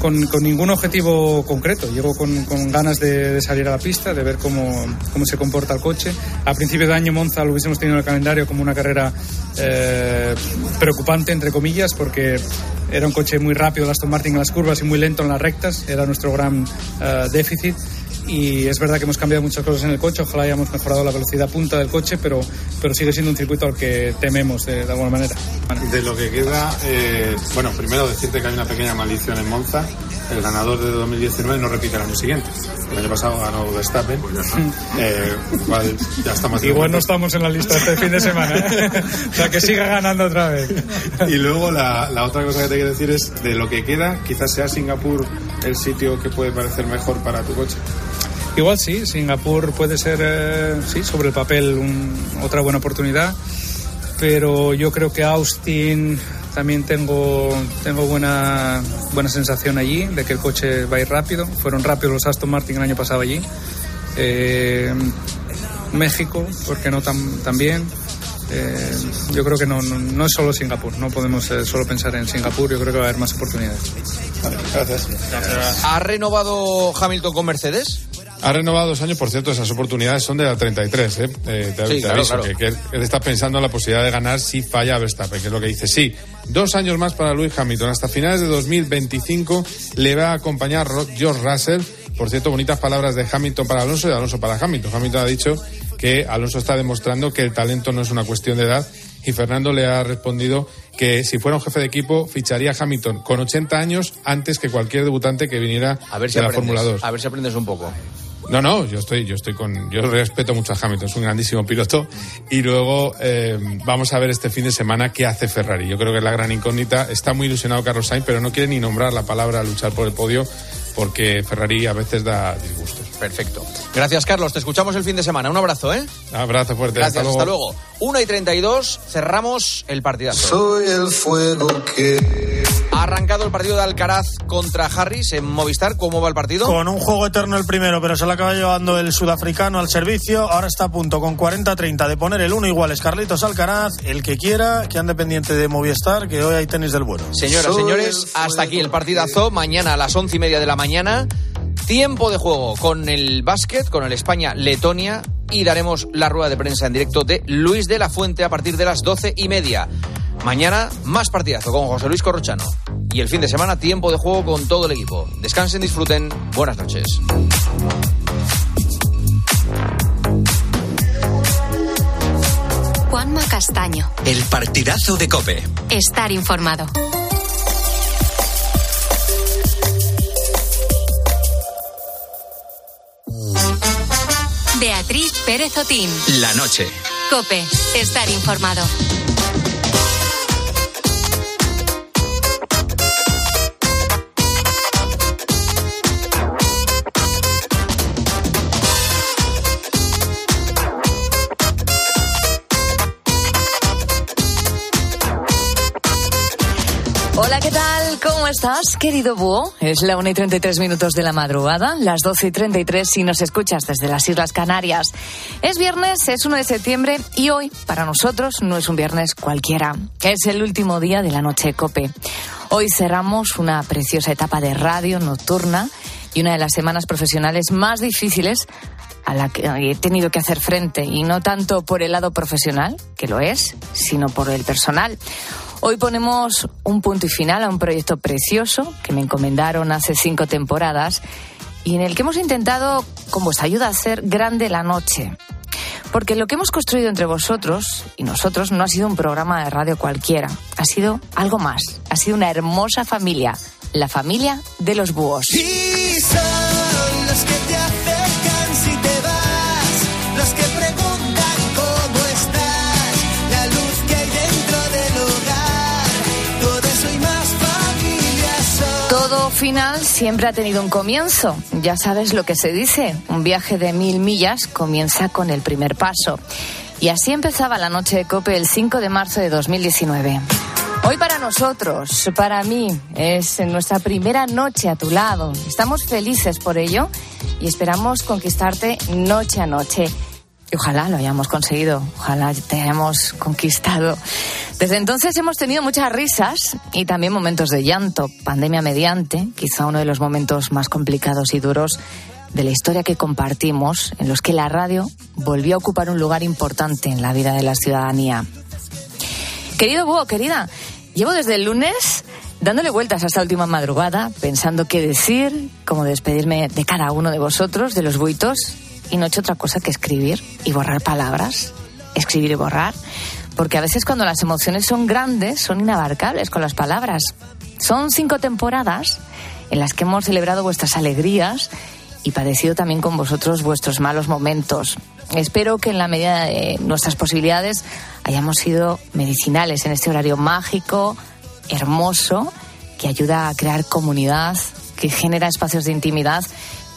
con, ningún objetivo concreto. Llego con, ganas de, salir a la pista, de ver cómo, cómo, se comporta el coche. A principio de año Monza lo hubiésemos tenido en el calendario como una carrera eh, preocupante, entre comillas, porque era un coche muy rápido el Aston Martin en las curvas y muy lento en las rectas. Era nuestro gran eh, déficit y es verdad que hemos cambiado muchas cosas en el coche, ojalá hayamos mejorado la velocidad punta del coche, pero, pero sigue siendo un circuito al que tememos de, alguna manera. De lo que queda, eh, bueno, primero decirte que hay una pequeña maldición en Monza, el ganador de 2019 no repite el año siguiente. El año pasado ganó Verstappen, pues ya está. Eh, igual ya estamos Igual no estamos en la lista este fin de semana, ¿eh? o sea, que siga ganando otra vez. y luego la, la otra cosa que te quiero decir es, de lo que queda, quizás sea Singapur el sitio que puede parecer mejor para tu coche. Igual sí, Singapur puede ser, eh, sí, sobre el papel otra buena oportunidad, pero yo creo que Austin también tengo, tengo buena, buena sensación allí de que el coche va a ir rápido. Fueron rápidos los Aston Martin el año pasado allí. Eh, México, porque no tan, también. Eh, yo creo que no, no, es solo Singapur, no podemos solo pensar en Singapur, yo creo que va a haber más oportunidades. gracias. ¿Ha renovado Hamilton con Mercedes? Ha renovado dos años, por cierto, esas oportunidades son de la 33, ¿eh? eh te, sí, aviso que, él está pensando en la posibilidad de ganar si falla Verstappen, que es lo que dice. Sí, dos años más para Lewis Hamilton. Hasta finales de 2025 le va a acompañar George Russell. Por cierto, bonitas palabras de Hamilton para Alonso y de Alonso para Hamilton. Hamilton ha dicho que Alonso está demostrando que el talento no es una cuestión de edad y Fernando le ha respondido que si fuera un jefe de equipo ficharía a Hamilton con 80 años antes que cualquier debutante que viniera a ver si de la Fórmula 2. A ver si aprendes un poco. No, no, yo estoy, yo estoy con, yo respeto mucho a Hamilton, es un grandísimo piloto. Y luego eh, vamos a ver este fin de semana qué hace Ferrari. Yo creo que es la gran incógnita. Está muy ilusionado Carlos Sainz, pero no quiere ni nombrar la palabra luchar por el podio porque Ferrari a veces da disgustos. Perfecto. Gracias, Carlos. Te escuchamos el fin de semana. Un abrazo, ¿eh? abrazo fuerte. Gracias, hasta luego. Hasta luego. 1 y 32, cerramos el partidazo. Soy el fuego que ha arrancado el partido de Alcaraz contra Harris en Movistar. ¿Cómo va el partido? Con un juego eterno el primero, pero se lo acaba llevando el sudafricano al servicio. Ahora está a punto con 40-30 de poner el uno igual. Es Carlitos Alcaraz, el que quiera, que ande pendiente de Movistar, que hoy hay tenis del bueno. Señoras, señores, hasta aquí el partidazo. Mañana a las once y media de la mañana. Tiempo de juego con el básquet, con el España-Letonia y daremos la rueda de prensa en directo de Luis de la Fuente a partir de las doce y media. Mañana más partidazo con José Luis Corrochano. Y el fin de semana tiempo de juego con todo el equipo. Descansen, disfruten. Buenas noches. Juanma Castaño. El partidazo de Cope. Estar informado. Beatriz Pérez Otín. La noche. Cope. Estar informado. Estás, querido búho? Es la 1 y 33 minutos de la madrugada, las 12 y 33 si nos escuchas desde las Islas Canarias. Es viernes, es 1 de septiembre y hoy, para nosotros, no es un viernes cualquiera. Es el último día de la noche cope. Hoy cerramos una preciosa etapa de radio nocturna y una de las semanas profesionales más difíciles a la que he tenido que hacer frente, y no tanto por el lado profesional, que lo es, sino por el personal. Hoy ponemos un punto y final a un proyecto precioso que me encomendaron hace cinco temporadas y en el que hemos intentado, con vuestra ayuda, hacer grande la noche. Porque lo que hemos construido entre vosotros y nosotros no ha sido un programa de radio cualquiera, ha sido algo más, ha sido una hermosa familia, la familia de los búhos. Final siempre ha tenido un comienzo. Ya sabes lo que se dice. Un viaje de mil millas comienza con el primer paso. Y así empezaba la noche de Cope el 5 de marzo de 2019. Hoy para nosotros, para mí, es nuestra primera noche a tu lado. Estamos felices por ello y esperamos conquistarte noche a noche. Y ojalá lo hayamos conseguido, ojalá te hayamos conquistado. Desde entonces hemos tenido muchas risas y también momentos de llanto, pandemia mediante, quizá uno de los momentos más complicados y duros de la historia que compartimos, en los que la radio volvió a ocupar un lugar importante en la vida de la ciudadanía. Querido Búho, querida, llevo desde el lunes dándole vueltas a esta última madrugada, pensando qué decir, cómo despedirme de cada uno de vosotros, de los buitos, y no he hecho otra cosa que escribir y borrar palabras, escribir y borrar, porque a veces cuando las emociones son grandes son inabarcables con las palabras. Son cinco temporadas en las que hemos celebrado vuestras alegrías y padecido también con vosotros vuestros malos momentos. Espero que en la medida de nuestras posibilidades hayamos sido medicinales en este horario mágico, hermoso, que ayuda a crear comunidad, que genera espacios de intimidad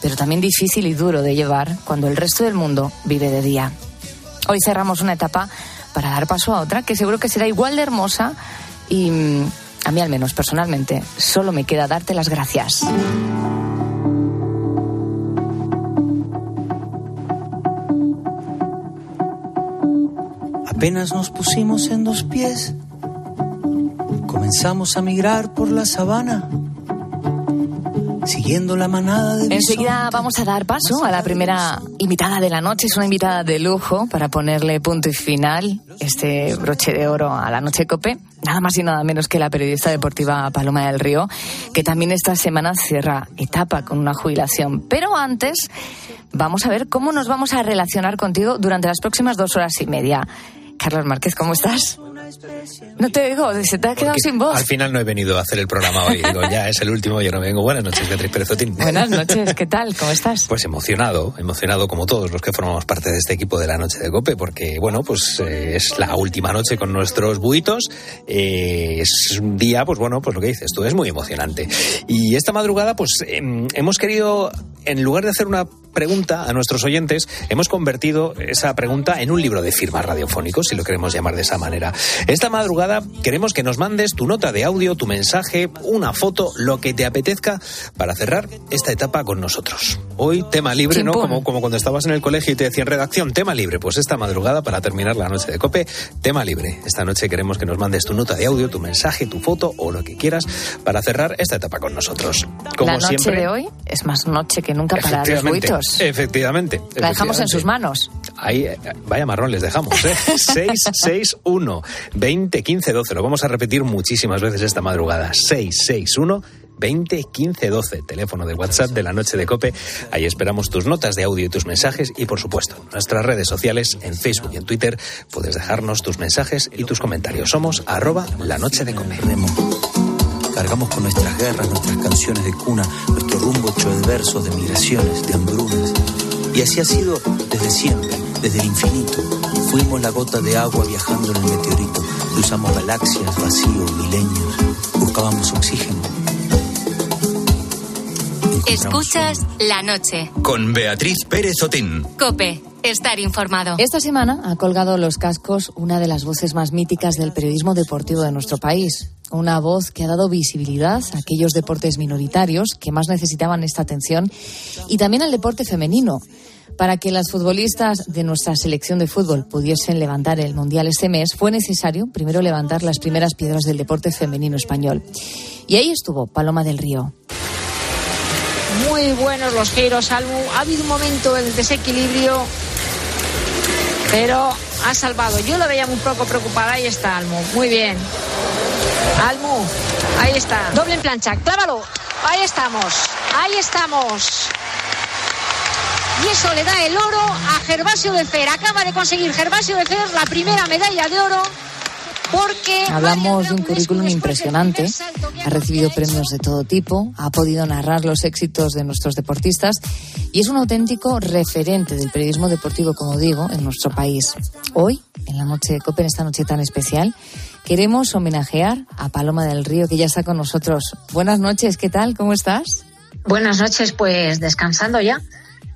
pero también difícil y duro de llevar cuando el resto del mundo vive de día. Hoy cerramos una etapa para dar paso a otra que seguro que será igual de hermosa y mm, a mí al menos personalmente solo me queda darte las gracias. Apenas nos pusimos en dos pies, comenzamos a migrar por la sabana siguiendo la manada de Enseguida vamos a dar paso a la primera invitada de la noche. Es una invitada de lujo para ponerle punto y final, este broche de oro a la noche cope. Nada más y nada menos que la periodista deportiva Paloma del Río, que también esta semana cierra etapa con una jubilación. Pero antes, vamos a ver cómo nos vamos a relacionar contigo durante las próximas dos horas y media. Carlos Márquez, ¿cómo estás? No te digo, se te ha quedado sin voz. Al final no he venido a hacer el programa hoy. Digo, ya es el último, yo no vengo. Buenas noches, Beatriz Perezotín. Buenas noches, ¿qué tal? ¿Cómo estás? Pues emocionado, emocionado como todos los que formamos parte de este equipo de la Noche de Cope, porque, bueno, pues eh, es la última noche con nuestros buitos. Eh, es un día, pues bueno, pues lo que dices tú, es muy emocionante. Y esta madrugada, pues em, hemos querido, en lugar de hacer una pregunta a nuestros oyentes, hemos convertido esa pregunta en un libro de firmas radiofónicos, si lo queremos llamar de esa manera. Esta madrugada queremos que nos mandes tu nota de audio, tu mensaje, una foto, lo que te apetezca para cerrar esta etapa con nosotros. Hoy tema libre, ¿no? Como, como cuando estabas en el colegio y te decían redacción, tema libre. Pues esta madrugada para terminar la noche de cope, tema libre. Esta noche queremos que nos mandes tu nota de audio, tu mensaje, tu foto o lo que quieras para cerrar esta etapa con nosotros. Como la noche de hoy es más noche que nunca para los buitos. Efectivamente. La dejamos en sus manos. Ahí, eh, vaya marrón les dejamos, ¿eh? 661 20 15 12. Lo vamos a repetir muchísimas veces esta madrugada. 661 20 15 12. Teléfono de WhatsApp de la noche de Cope. Ahí esperamos tus notas de audio y tus mensajes. Y por supuesto, nuestras redes sociales, en Facebook y en Twitter, puedes dejarnos tus mensajes y tus comentarios. Somos arroba la noche de Cope. Cargamos con nuestras guerras, nuestras canciones de cuna, nuestro rumbo hecho de versos, de migraciones, de hambrunas. Y así ha sido desde siempre, desde el infinito. Fuimos la gota de agua viajando en el meteorito. Cruzamos galaxias, vacíos, milenios. Buscábamos oxígeno. Escuchas la noche. Con Beatriz Pérez Otín. Cope, estar informado. Esta semana ha colgado los cascos una de las voces más míticas del periodismo deportivo de nuestro país. Una voz que ha dado visibilidad a aquellos deportes minoritarios que más necesitaban esta atención y también al deporte femenino. Para que las futbolistas de nuestra selección de fútbol pudiesen levantar el Mundial este mes, fue necesario primero levantar las primeras piedras del deporte femenino español. Y ahí estuvo Paloma del Río. Muy buenos los giros, Almu. Ha habido un momento de desequilibrio, pero ha salvado. Yo lo veía un poco preocupada. Ahí está Almu. Muy bien. Almu, ahí está. Doble en plancha. Clávalo. Ahí estamos. Ahí estamos. Y eso le da el oro a Gervasio de Fer. Acaba de conseguir Gervasio de Fer la primera medalla de oro. Porque Hablamos de un currículum impresionante, ha recibido premios de todo tipo, ha podido narrar los éxitos de nuestros deportistas y es un auténtico referente del periodismo deportivo, como digo, en nuestro país. Hoy, en la noche de COPE, en esta noche tan especial, queremos homenajear a Paloma del Río, que ya está con nosotros. Buenas noches, ¿qué tal? ¿Cómo estás? Buenas noches, pues descansando ya,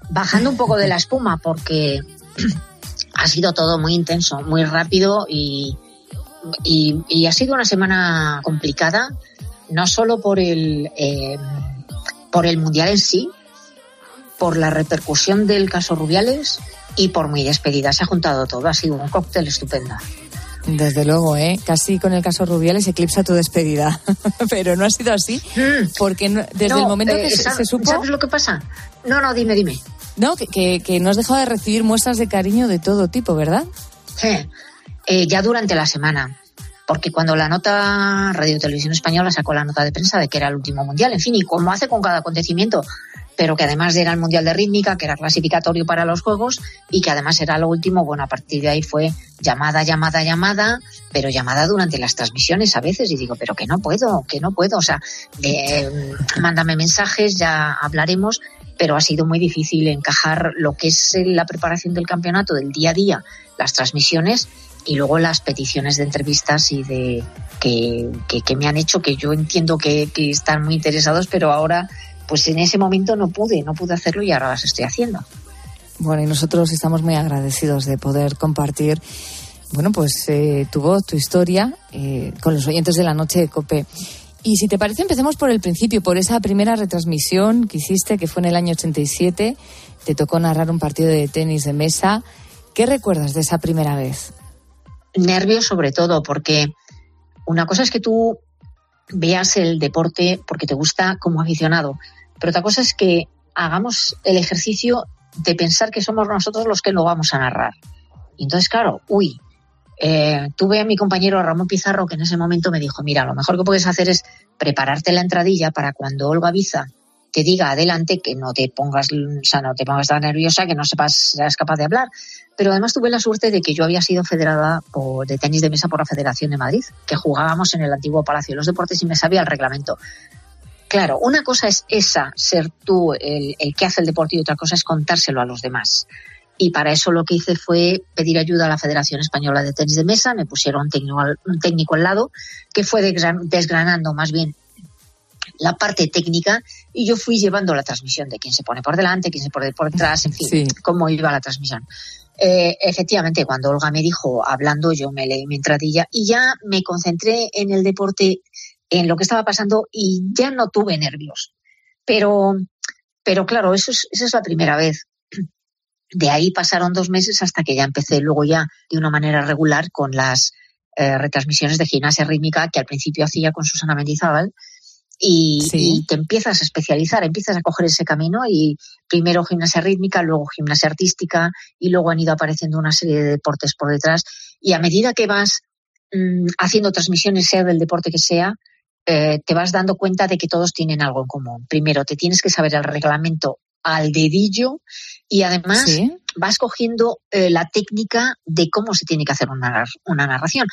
bajando un poco de la espuma porque ha sido todo muy intenso, muy rápido y y, ha sido una semana complicada, no solo por el, eh, por el Mundial en sí, por la repercusión del caso Rubiales, y por muy despedida se ha juntado todo. Ha sido un cóctel estupendo. Desde luego, ¿eh? Casi con el caso Rubiales eclipsa tu despedida. Pero no ha sido así. Mm. Porque desde el momento que eh, se, supo. ¿Sabes lo que pasa? No, no, dime, dime. No, que, que, no has dejado de recibir muestras de cariño de todo tipo, ¿verdad? Sí. Eh, ya durante la semana. Porque cuando la nota Radio Televisión Española sacó la nota de prensa de que era el último mundial, en fin, y como hace con cada acontecimiento, pero que además era el Mundial de Rítmica, que era clasificatorio para los Juegos y que además era lo último, bueno, a partir de ahí fue llamada, llamada, llamada, pero llamada durante las transmisiones a veces y digo, pero que no puedo, que no puedo, o sea, eh, mándame mensajes, ya hablaremos, pero ha sido muy difícil encajar lo que es la preparación del campeonato del día a día, las transmisiones y luego las peticiones de entrevistas y de que, que, me han hecho que yo entiendo que, están muy interesados, pero ahora pues en ese momento no pude, no pude hacerlo y ahora las estoy haciendo. Bueno, y nosotros estamos muy agradecidos de poder compartir, bueno, pues eh, tu voz, tu historia eh, con los oyentes de la noche de COPE. Y si te parece, empecemos por el principio, por esa primera retransmisión que hiciste, que fue en el año 87. Te tocó narrar un partido de tenis de mesa. ¿Qué recuerdas de esa primera vez? Nervios sobre todo, porque una cosa es que tú veas el deporte porque te gusta como aficionado, pero otra cosa es que hagamos el ejercicio de pensar que somos nosotros los que lo vamos a narrar. Y entonces, claro, uy, eh, tuve a mi compañero Ramón Pizarro que en ese momento me dijo, mira, lo mejor que puedes hacer es prepararte la entradilla para cuando Olga Biza te diga adelante que no te pongas, o sea, no te pongas tan nerviosa, que no sepas, seas capaz de hablar. Pero además tuve la suerte de que yo había sido federada de tenis de mesa por la Federación de Madrid, que jugábamos en el antiguo Palacio de los Deportes y me sabía el reglamento. Claro, una cosa es esa, ser tú el, que hace el deporte y otra cosa es contárselo a los demás. Y para eso lo que hice fue pedir ayuda a la Federación Española de Tenis de Mesa, me pusieron un técnico, un técnico al lado que fue desgranando más bien la parte técnica y yo fui llevando la transmisión de quién se pone por delante, quién se pone por detrás, en fin, cómo iba la transmisión. Eh, efectivamente, cuando Olga me dijo hablando, yo me leí mi entradilla y ya me concentré en el deporte en lo que estaba pasando y ya no tuve nervios. Pero, pero claro, eso es, esa es la primera vez. De ahí pasaron dos meses hasta que ya empecé luego ya de una manera regular con las eh, retransmisiones de gimnasia rítmica que al principio hacía con Susana Mendizábal y, y, te empiezas a especializar, empiezas a coger ese camino y primero gimnasia rítmica, luego gimnasia artística y luego han ido apareciendo una serie de deportes por detrás y a medida que vas mm, haciendo transmisiones, sea del deporte que sea, eh, te vas dando cuenta de que todos tienen algo en común. Primero, te tienes que saber el reglamento al dedillo y además vas cogiendo eh, la técnica de cómo se tiene que hacer una, una narración.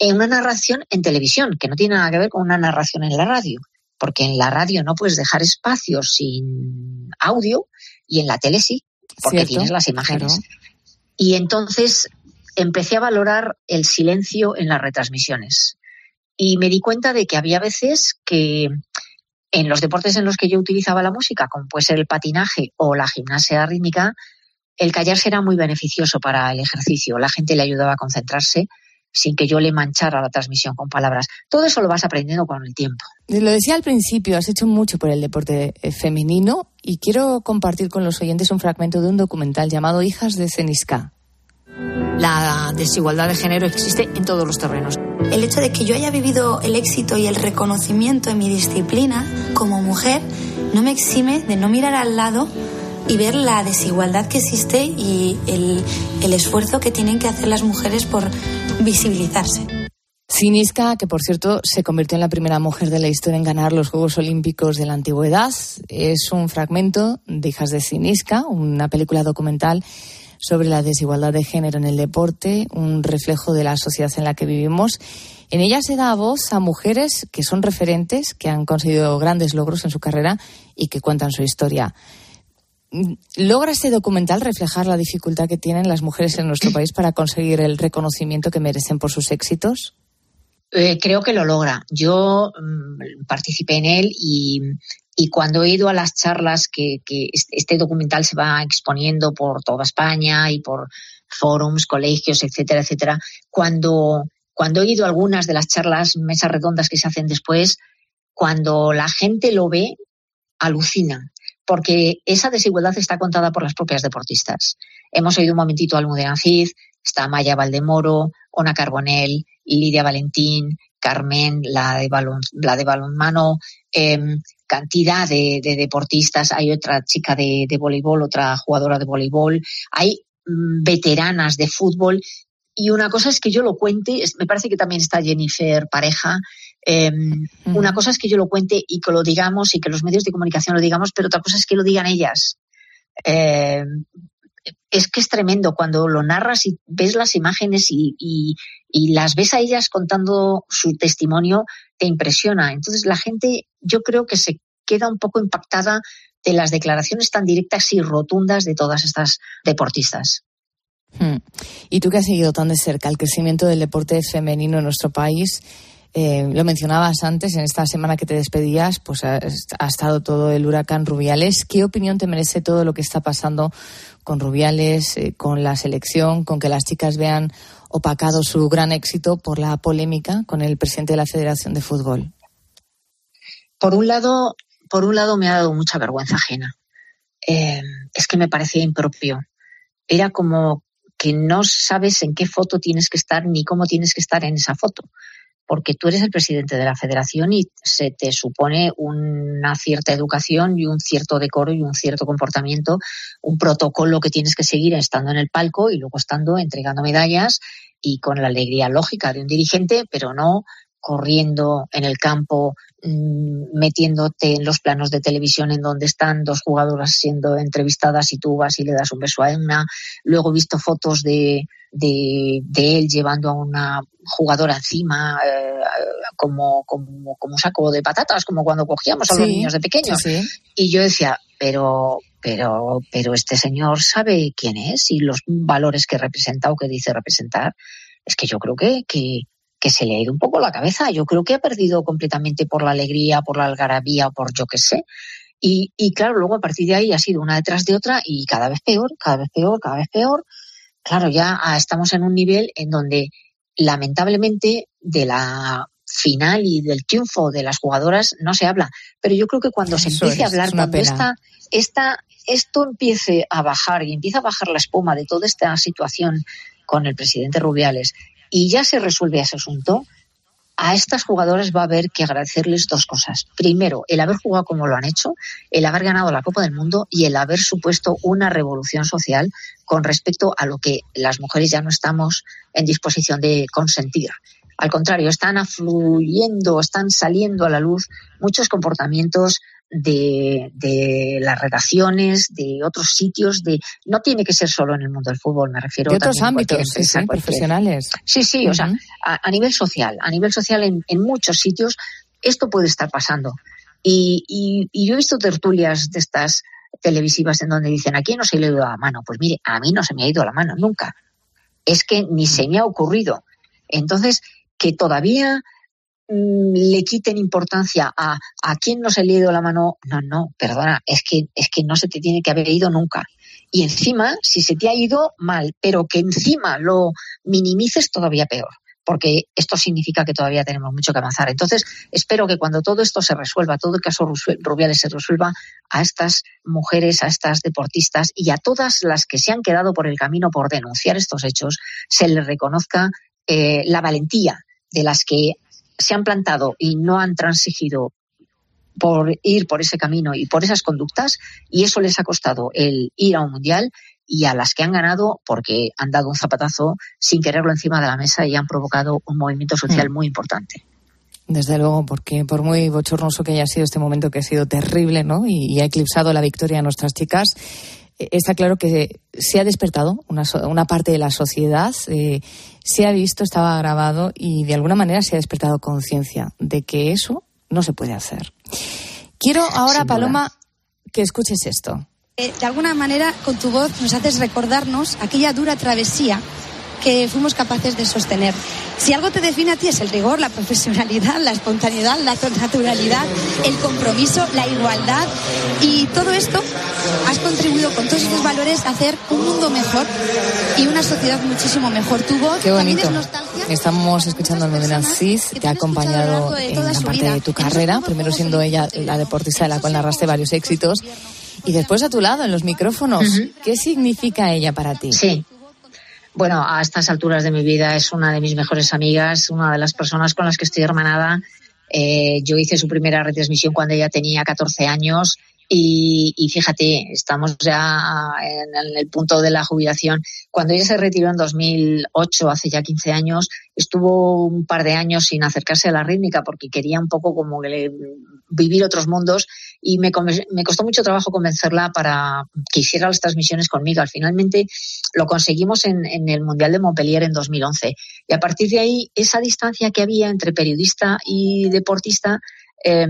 En una narración en televisión, que no tiene nada que ver con una narración en la radio, porque en la radio no puedes dejar espacio sin audio y en la tele sí, porque tienes las imágenes. Y entonces empecé a valorar el silencio en las retransmisiones y me di cuenta de que había veces que en los deportes en los que yo utilizaba la música, como puede ser el patinaje o la gimnasia rítmica, el callarse era muy beneficioso para el ejercicio. La gente le ayudaba a concentrarse sin que yo le manchara la transmisión con palabras. Todo eso lo vas aprendiendo con el tiempo. Lo decía al principio, has hecho mucho por el deporte eh, femenino y quiero compartir con los oyentes un fragmento de un documental llamado Hijas de Cenisca. La desigualdad de género existe en todos los terrenos. El hecho de que yo haya vivido el éxito y el reconocimiento en mi disciplina como mujer no me exime de no mirar al lado y ver la desigualdad que existe y el, esfuerzo que tienen que hacer las mujeres por visibilizarse. Cinisca, que por cierto se convirtió en la primera mujer de la historia en ganar los Juegos Olímpicos de la Antigüedad, es un fragmento de Hijas de Cinisca, una película documental sobre la desigualdad de género en el deporte, un reflejo de la sociedad en la que vivimos. En ella se da voz a mujeres que son referentes, que han conseguido grandes logros en su carrera y que cuentan su historia. ¿Logra este documental reflejar la dificultad que tienen las mujeres en nuestro país para conseguir el reconocimiento que merecen por sus éxitos? Eh, creo que lo logra. Yo mm, participé en él y, y cuando he ido a las charlas que, este documental se va exponiendo por toda España y por forums, colegios, etcétera, etcétera, cuando, cuando he ido a algunas de las charlas, mesas redondas que se hacen después, cuando la gente lo ve, alucina porque esa desigualdad está contada por las propias deportistas. Hemos oído un momentito a Almudena Cid, está Maya Valdemoro, Ona Carbonell, Lidia Valentín, Carmen, la de, balon, la de balonmano, em, cantidad de, deportistas. Hay otra chica de, voleibol, otra jugadora de voleibol. Hay mm, veteranas de fútbol. Y una cosa es que yo lo cuente, me parece que también está Jennifer Pareja. Em, una cosa es que yo lo cuente y que lo digamos y que los medios de comunicación lo digamos, pero otra cosa es que lo digan ellas. Em, es que es tremendo cuando lo narras y ves las imágenes y, las ves a ellas contando su testimonio, te impresiona. Entonces la gente yo creo que se queda un poco impactada de las declaraciones tan directas y rotundas de todas estas deportistas. Hmm. Y tú que has seguido tan de cerca el crecimiento del deporte femenino en nuestro país, eh, lo mencionabas antes, en esta semana que te despedías, pues ha, estado todo el huracán Rubiales. ¿Qué opinión te merece todo lo que está pasando con Rubiales, eh, con la selección, con que las chicas vean opacado su gran éxito por la polémica con el presidente de la Federación de Fútbol? Por un lado, por un lado me ha dado mucha vergüenza ajena. Eh, es que me parecía impropio. Era como que no sabes en qué foto tienes que estar ni cómo tienes que estar en esa foto porque tú eres el presidente de la federación y se te supone una cierta educación y un cierto decoro y un cierto comportamiento, un protocolo que tienes que seguir estando en el palco y luego estando entregando medallas y con la alegría lógica de un dirigente, pero no corriendo en el campo, mm, metiéndote en los planos de televisión en donde están dos jugadoras siendo entrevistadas y tú vas y le das un beso a una. Luego he visto fotos de, de, él llevando a una jugadora encima eh, como, como, como saco de patatas, como cuando cogíamos a los niños de pequeños. Y yo decía, pero, pero, pero este señor sabe quién es y los valores que representa o que dice representar. Es que yo creo que, que, que se le ha ido un poco la cabeza. Yo creo que ha perdido completamente por la alegría, por la algarabía o por yo qué sé. Y, y claro, luego a partir de ahí ha sido una detrás de otra y cada vez peor, cada vez peor, cada vez peor claro, ya ah, estamos en un nivel en donde lamentablemente de la final y del triunfo de las jugadoras no se habla. Pero yo creo que cuando se empiece a hablar, cuando esta, esta, esto empiece a bajar y empieza a bajar la espuma de toda esta situación con el presidente Rubiales y ya se resuelve ese asunto, a estas jugadoras va a haber que agradecerles dos cosas. Primero, el haber jugado como lo han hecho, el haber ganado la Copa del Mundo y el haber supuesto una revolución social con respecto a lo que las mujeres ya no estamos en disposición de consentir. Al contrario, están afluyendo, están saliendo a la luz muchos comportamientos de, las redacciones, de otros sitios, de no tiene que ser solo en el mundo del fútbol, me refiero. De otros ámbitos, profesionales. Sí, sí, o sea, a, nivel social, a nivel social en, en, muchos sitios esto puede estar pasando. Y, y, yo he visto tertulias de estas televisivas en donde dicen, aquí no se le ha ido la mano. Pues mire, a mí no se me ha ido la mano nunca. Es que ni se me ha ocurrido. Entonces, que todavía le quiten importancia a, a quién no se le ha ido la mano, no, no, perdona, es que, es que no se te tiene que haber ido nunca. Y encima, si se te ha ido mal, pero que encima lo minimices todavía peor, porque esto significa que todavía tenemos mucho que avanzar. Entonces, espero que cuando todo esto se resuelva, todo el caso Rubiales se resuelva, a estas mujeres, a estas deportistas y a todas las que se han quedado por el camino por denunciar estos hechos, se les reconozca eh, la valentía de las que se han plantado y no han transigido por ir por ese camino y por esas conductas y eso les ha costado el ir a un mundial y a las que han ganado porque han dado un zapatazo sin quererlo encima de la mesa y han provocado un movimiento social mm. muy importante. Desde luego, porque por muy bochornoso que haya sido este momento, que ha sido terrible, ¿no? Y, ha eclipsado la victoria de nuestras chicas, está claro que se ha despertado una, una parte de la sociedad, eh, se ha visto, estaba grabado y de alguna manera se ha despertado conciencia de que eso no se puede hacer. Quiero ahora, Paloma, que escuches esto. Eh, de alguna manera, con tu voz nos haces recordarnos aquella dura travesía que fuimos capaces de sostener. Si algo te define a ti es el rigor, la profesionalidad, la espontaneidad, la naturalidad, el compromiso, la igualdad y todo esto has contribuido con todos estos valores a hacer un mundo mejor y una sociedad muchísimo mejor. Tu voz Qué bonito. Estamos escuchando a Medina Cid, te ha acompañado en la parte de tu carrera, primero siendo ella la deportista de la cual narraste varios éxitos Y después a tu lado, en los micrófonos, ¿qué significa ella para ti? Sí. Bueno, a estas alturas de mi vida es una de mis mejores amigas, una de las personas con las que estoy hermanada. Eh, yo hice su primera retransmisión cuando ella tenía 14 años y, y, fíjate, estamos ya en, el punto de la jubilación. Cuando ella se retiró en 2008, hace ya 15 años, estuvo un par de años sin acercarse a la rítmica porque quería un poco como vivir otros mundos y me, me costó mucho trabajo convencerla para que hiciera las transmisiones conmigo. Al finalmente lo conseguimos en, en el Mundial de Montpellier en 2011. Y a partir de ahí, esa distancia que había entre periodista y deportista eh,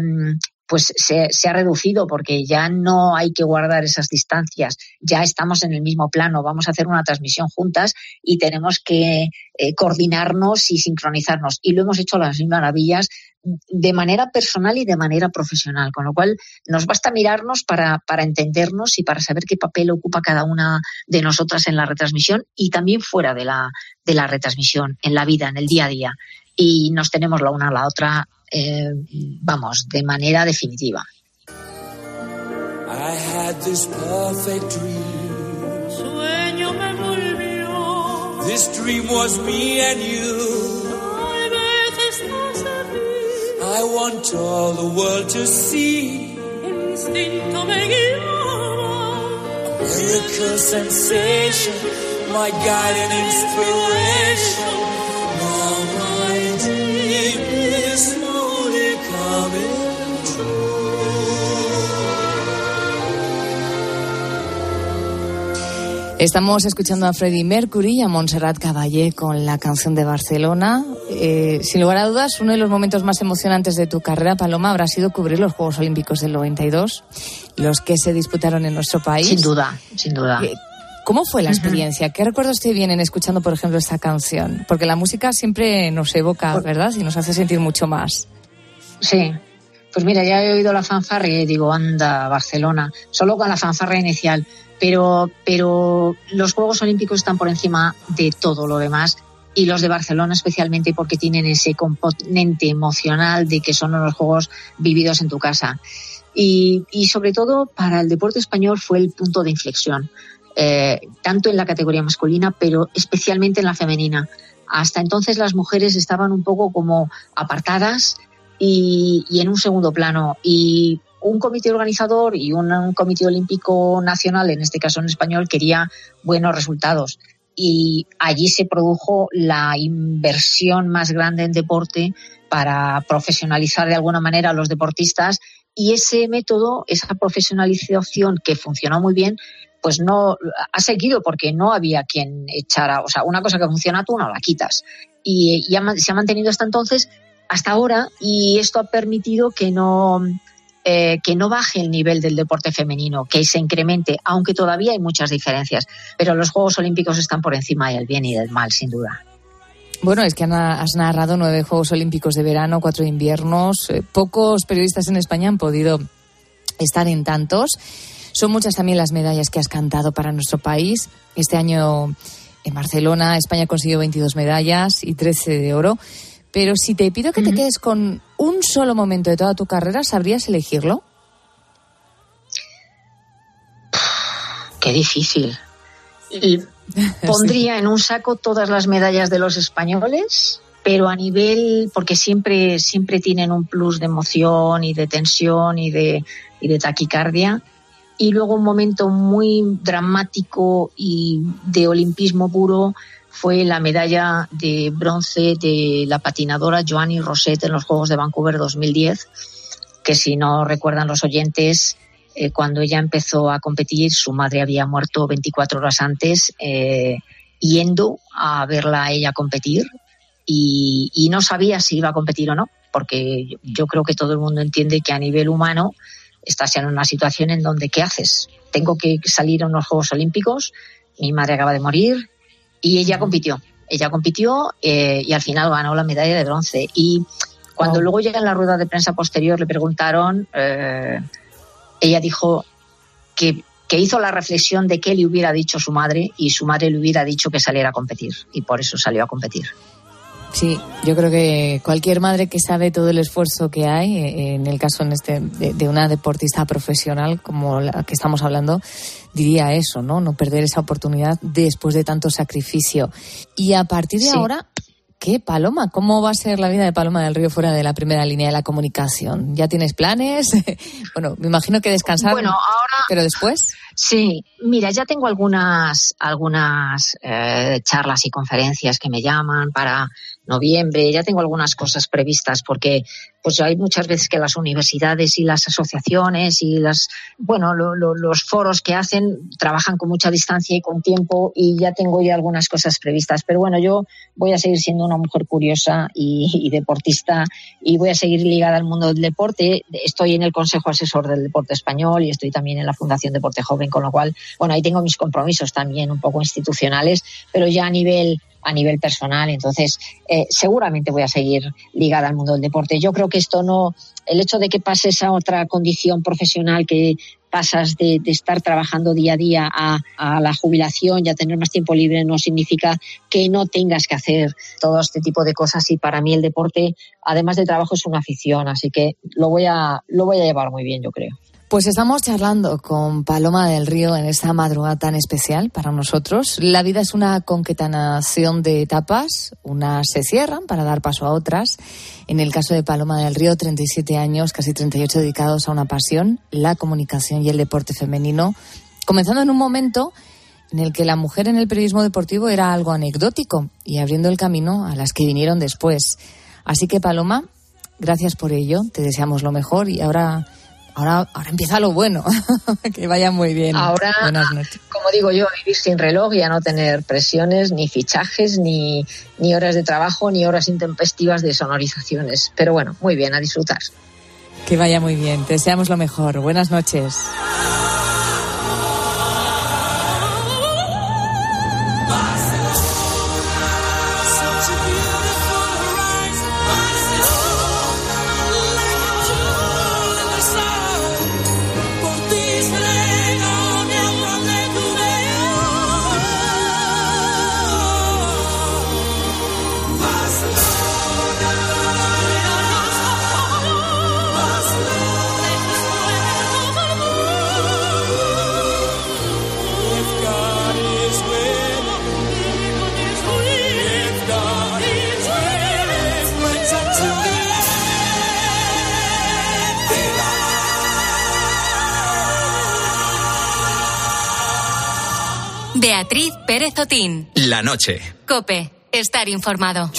pues se, ha reducido porque ya no hay que guardar esas distancias, ya estamos en el mismo plano, vamos a hacer una transmisión juntas y tenemos que eh, coordinarnos y sincronizarnos. Y lo hemos hecho a las mil maravillas de manera personal y de manera profesional, con lo cual nos basta mirarnos para, para entendernos y para saber qué papel ocupa cada una de nosotras en la retransmisión y también fuera de la, de la retransmisión, en la vida, en el día a día. Y nos tenemos la una a la otra eh, vamos, de manera definitiva. I had this perfect dream. Sueño me volvió. This dream was me and you. I want all the world to see. Instinto me guiaba. A miracle sensation, my guide and inspiration. Now my dream is Estamos escuchando a Freddie Mercury y a Montserrat Caballé con la canción de Barcelona. Eh, sin lugar a dudas, uno de los momentos más emocionantes de tu carrera, Paloma, habrá sido cubrir los Juegos Olímpicos del 92, los que se disputaron en nuestro país. Sin duda, sin duda. Eh, ¿Cómo fue la experiencia? ¿Qué recuerdos te vienen escuchando, por ejemplo, esta canción? Porque la música siempre nos evoca, ¿verdad? Y nos hace sentir mucho más. Sí, pues mira, ya he oído la fanfarra y digo, anda, Barcelona, solo con la fanfarra inicial. Pero, pero los Juegos Olímpicos están por encima de todo lo demás y los de Barcelona especialmente porque tienen ese componente emocional de que son los Juegos vividos en tu casa. Y, y sobre todo para el deporte español fue el punto de inflexión, eh, tanto en la categoría masculina, pero especialmente en la femenina. Hasta entonces las mujeres estaban un poco como apartadas, y, en un segundo plano. Y un comité organizador y un, comité olímpico nacional, en este caso en español, quería buenos resultados. Y allí se produjo la inversión más grande en deporte para profesionalizar de alguna manera a los deportistas y ese método, esa profesionalización que funcionó muy bien, pues no ha seguido porque no había quien echara, o sea, una cosa que funciona tú no la quitas. Y, y se ha mantenido hasta entonces hasta ahora y esto ha permitido que no, eh, que no baje el nivel del deporte femenino, que se incremente, aunque todavía hay muchas diferencias. Pero los Juegos Olímpicos están por encima del bien y del mal, sin duda. Bueno, es que has narrado nueve Juegos Olímpicos de verano, cuatro inviernos. Eh, pocos periodistas en España han podido estar en tantos. Son muchas también las medallas que has cantado para nuestro país. Este año en Barcelona, España consiguió 22 medallas y 13 de oro. Pero si te pido que te quedes con un solo momento de toda tu carrera, ¿sabrías elegirlo? Qué difícil. Y pondría en un saco todas las medallas de los españoles, pero a nivel, porque siempre, siempre tienen un plus de emoción y de tensión y de, y de taquicardia. Y luego un momento muy dramático y de olimpismo puro fue la medalla de bronce de la patinadora Joanny Roset en los Juegos de Vancouver 2010, que si no recuerdan los oyentes, eh, cuando ella empezó a competir, su madre había muerto 24 horas antes, eh, yendo a verla a ella competir y, y, no sabía si iba a competir o no, porque yo creo que todo el mundo entiende que a nivel humano estás en una situación en donde ¿qué haces? Tengo que salir a unos Juegos Olímpicos, mi madre acaba de morir, y ella compitió. Ella compitió eh, y al final ganó la medalla de bronce. Y cuando luego llega en la rueda de prensa posterior le preguntaron, eh, ella dijo que, que, hizo la reflexión de qué le hubiera dicho su madre y su madre le hubiera dicho que saliera a competir. Y por eso salió a competir. Sí, yo creo que cualquier madre que sabe todo el esfuerzo que hay, eh, en el caso en este de, una deportista profesional como la que estamos hablando, diría eso, ¿no? No perder esa oportunidad después de tanto sacrificio. Y a partir de ahora, ¿Qué, Paloma? ¿Cómo va a ser la vida de Paloma del Río fuera de la primera línea de la comunicación? ¿Ya tienes planes? bueno, me imagino que descansar. Bueno, ahora. Pero después. Sí, mira, ya tengo algunas, algunas eh, charlas y conferencias que me llaman para noviembre. Ya tengo algunas cosas previstas porque pues hay muchas veces que las universidades y las asociaciones y las bueno los foros que hacen trabajan con mucha distancia y con tiempo y ya tengo ya algunas cosas previstas. Pero bueno, yo voy a seguir siendo una mujer curiosa y deportista y voy a seguir ligada al mundo del deporte. Estoy en el Consejo Asesor del Deporte Español y estoy también en la Fundación Deporte Joven, con lo cual bueno ahí tengo mis compromisos también un poco institucionales, pero ya a nivel a nivel personal. Entonces, eh, seguramente voy a seguir ligada al mundo del deporte. Yo creo que esto no, el hecho de que pases a otra condición profesional que pasas de, estar trabajando día a día a, la jubilación y a tener más tiempo libre no significa que no tengas que hacer todo este tipo de cosas y para mí el deporte además de trabajo es una afición así que lo voy a lo voy a llevar muy bien yo creo pues estamos charlando con Paloma del Río en esta madrugada tan especial para nosotros. La vida es una concatenación de etapas, unas se cierran para dar paso a otras. En el caso de Paloma del Río, 37 años, casi 38 dedicados a una pasión, la comunicación y el deporte femenino, comenzando en un momento en el que la mujer en el periodismo deportivo era algo anecdótico y abriendo el camino a las que vinieron después. Así que Paloma, gracias por ello, te deseamos lo mejor y ahora Ahora, ahora empieza lo bueno. que vaya muy bien. Ahora, como digo yo, vivir sin reloj y a no tener presiones, ni fichajes, ni, ni horas de trabajo, ni horas intempestivas de sonorizaciones. Pero bueno, muy bien, a disfrutar. Que vaya muy bien. Te deseamos lo mejor. Buenas noches. Beatriz Pérez Otín. La noche. Cope. Estar informado.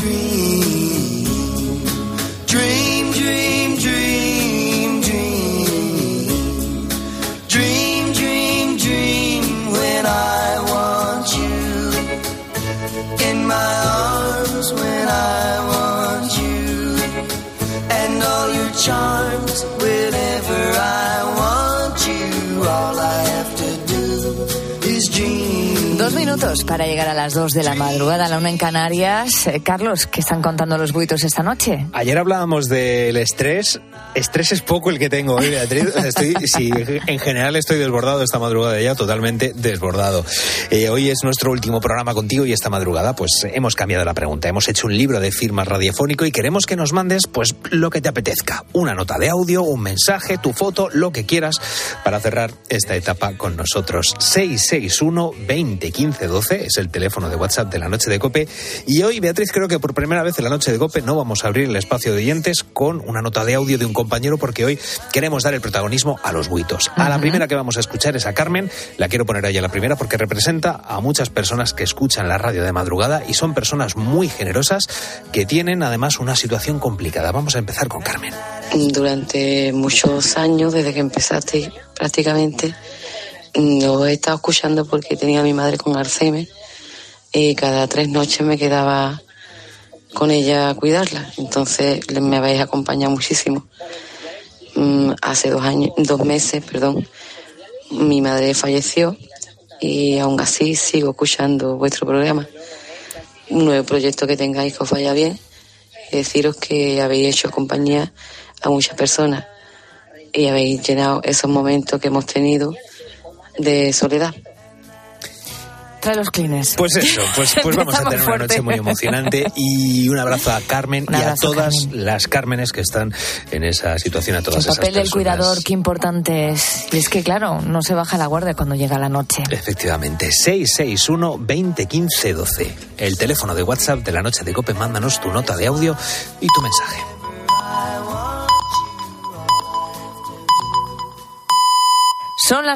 Minutos para llegar a las 2 de la madrugada, a la una en Canarias. Eh, Carlos, ¿qué están contando los buitos esta noche? Ayer hablábamos del estrés. Estrés es poco el que tengo hoy, Beatriz. Estoy, sí, en general estoy desbordado esta madrugada ya, totalmente desbordado. Eh, hoy es nuestro último programa contigo y esta madrugada pues hemos cambiado la pregunta. Hemos hecho un libro de firmas radiofónico y queremos que nos mandes pues lo que te apetezca. Una nota de audio, un mensaje, tu foto, lo que quieras para cerrar esta etapa con nosotros. 661 20 12 es el teléfono de WhatsApp de la noche de Cope. Y hoy, Beatriz, creo que por primera vez en la noche de Cope no vamos a abrir el espacio de oyentes con una nota de audio de un compañero porque hoy queremos dar el protagonismo a los buitos. A la primera que vamos a escuchar es a Carmen. La quiero poner ahí a la primera porque representa a muchas personas que escuchan la radio de madrugada y son personas muy generosas que tienen además una situación complicada. Vamos a empezar con Carmen. Durante muchos años, desde que empezaste prácticamente, lo he estado escuchando porque tenía a mi madre con Alzheimer y cada tres noches me quedaba con ella a cuidarla. Entonces me habéis acompañado muchísimo. Mm, hace dos años, dos meses, perdón, mi madre falleció y aún así sigo escuchando vuestro programa. Un nuevo proyecto que tengáis que os vaya bien. Deciros que habéis hecho compañía a muchas personas y habéis llenado esos momentos que hemos tenido de soledad. trae los clines. Pues eso, pues, pues vamos a tener una noche muy emocionante y un abrazo a Carmen y a todas las Cármenes que están en esa situación, a todas El papel del cuidador, qué importante es. Y es que, claro, no se baja la guardia cuando llega la noche. Efectivamente, 661 20 15 12. El teléfono de WhatsApp de la noche de Cope, mándanos tu nota de audio y tu mensaje. Son las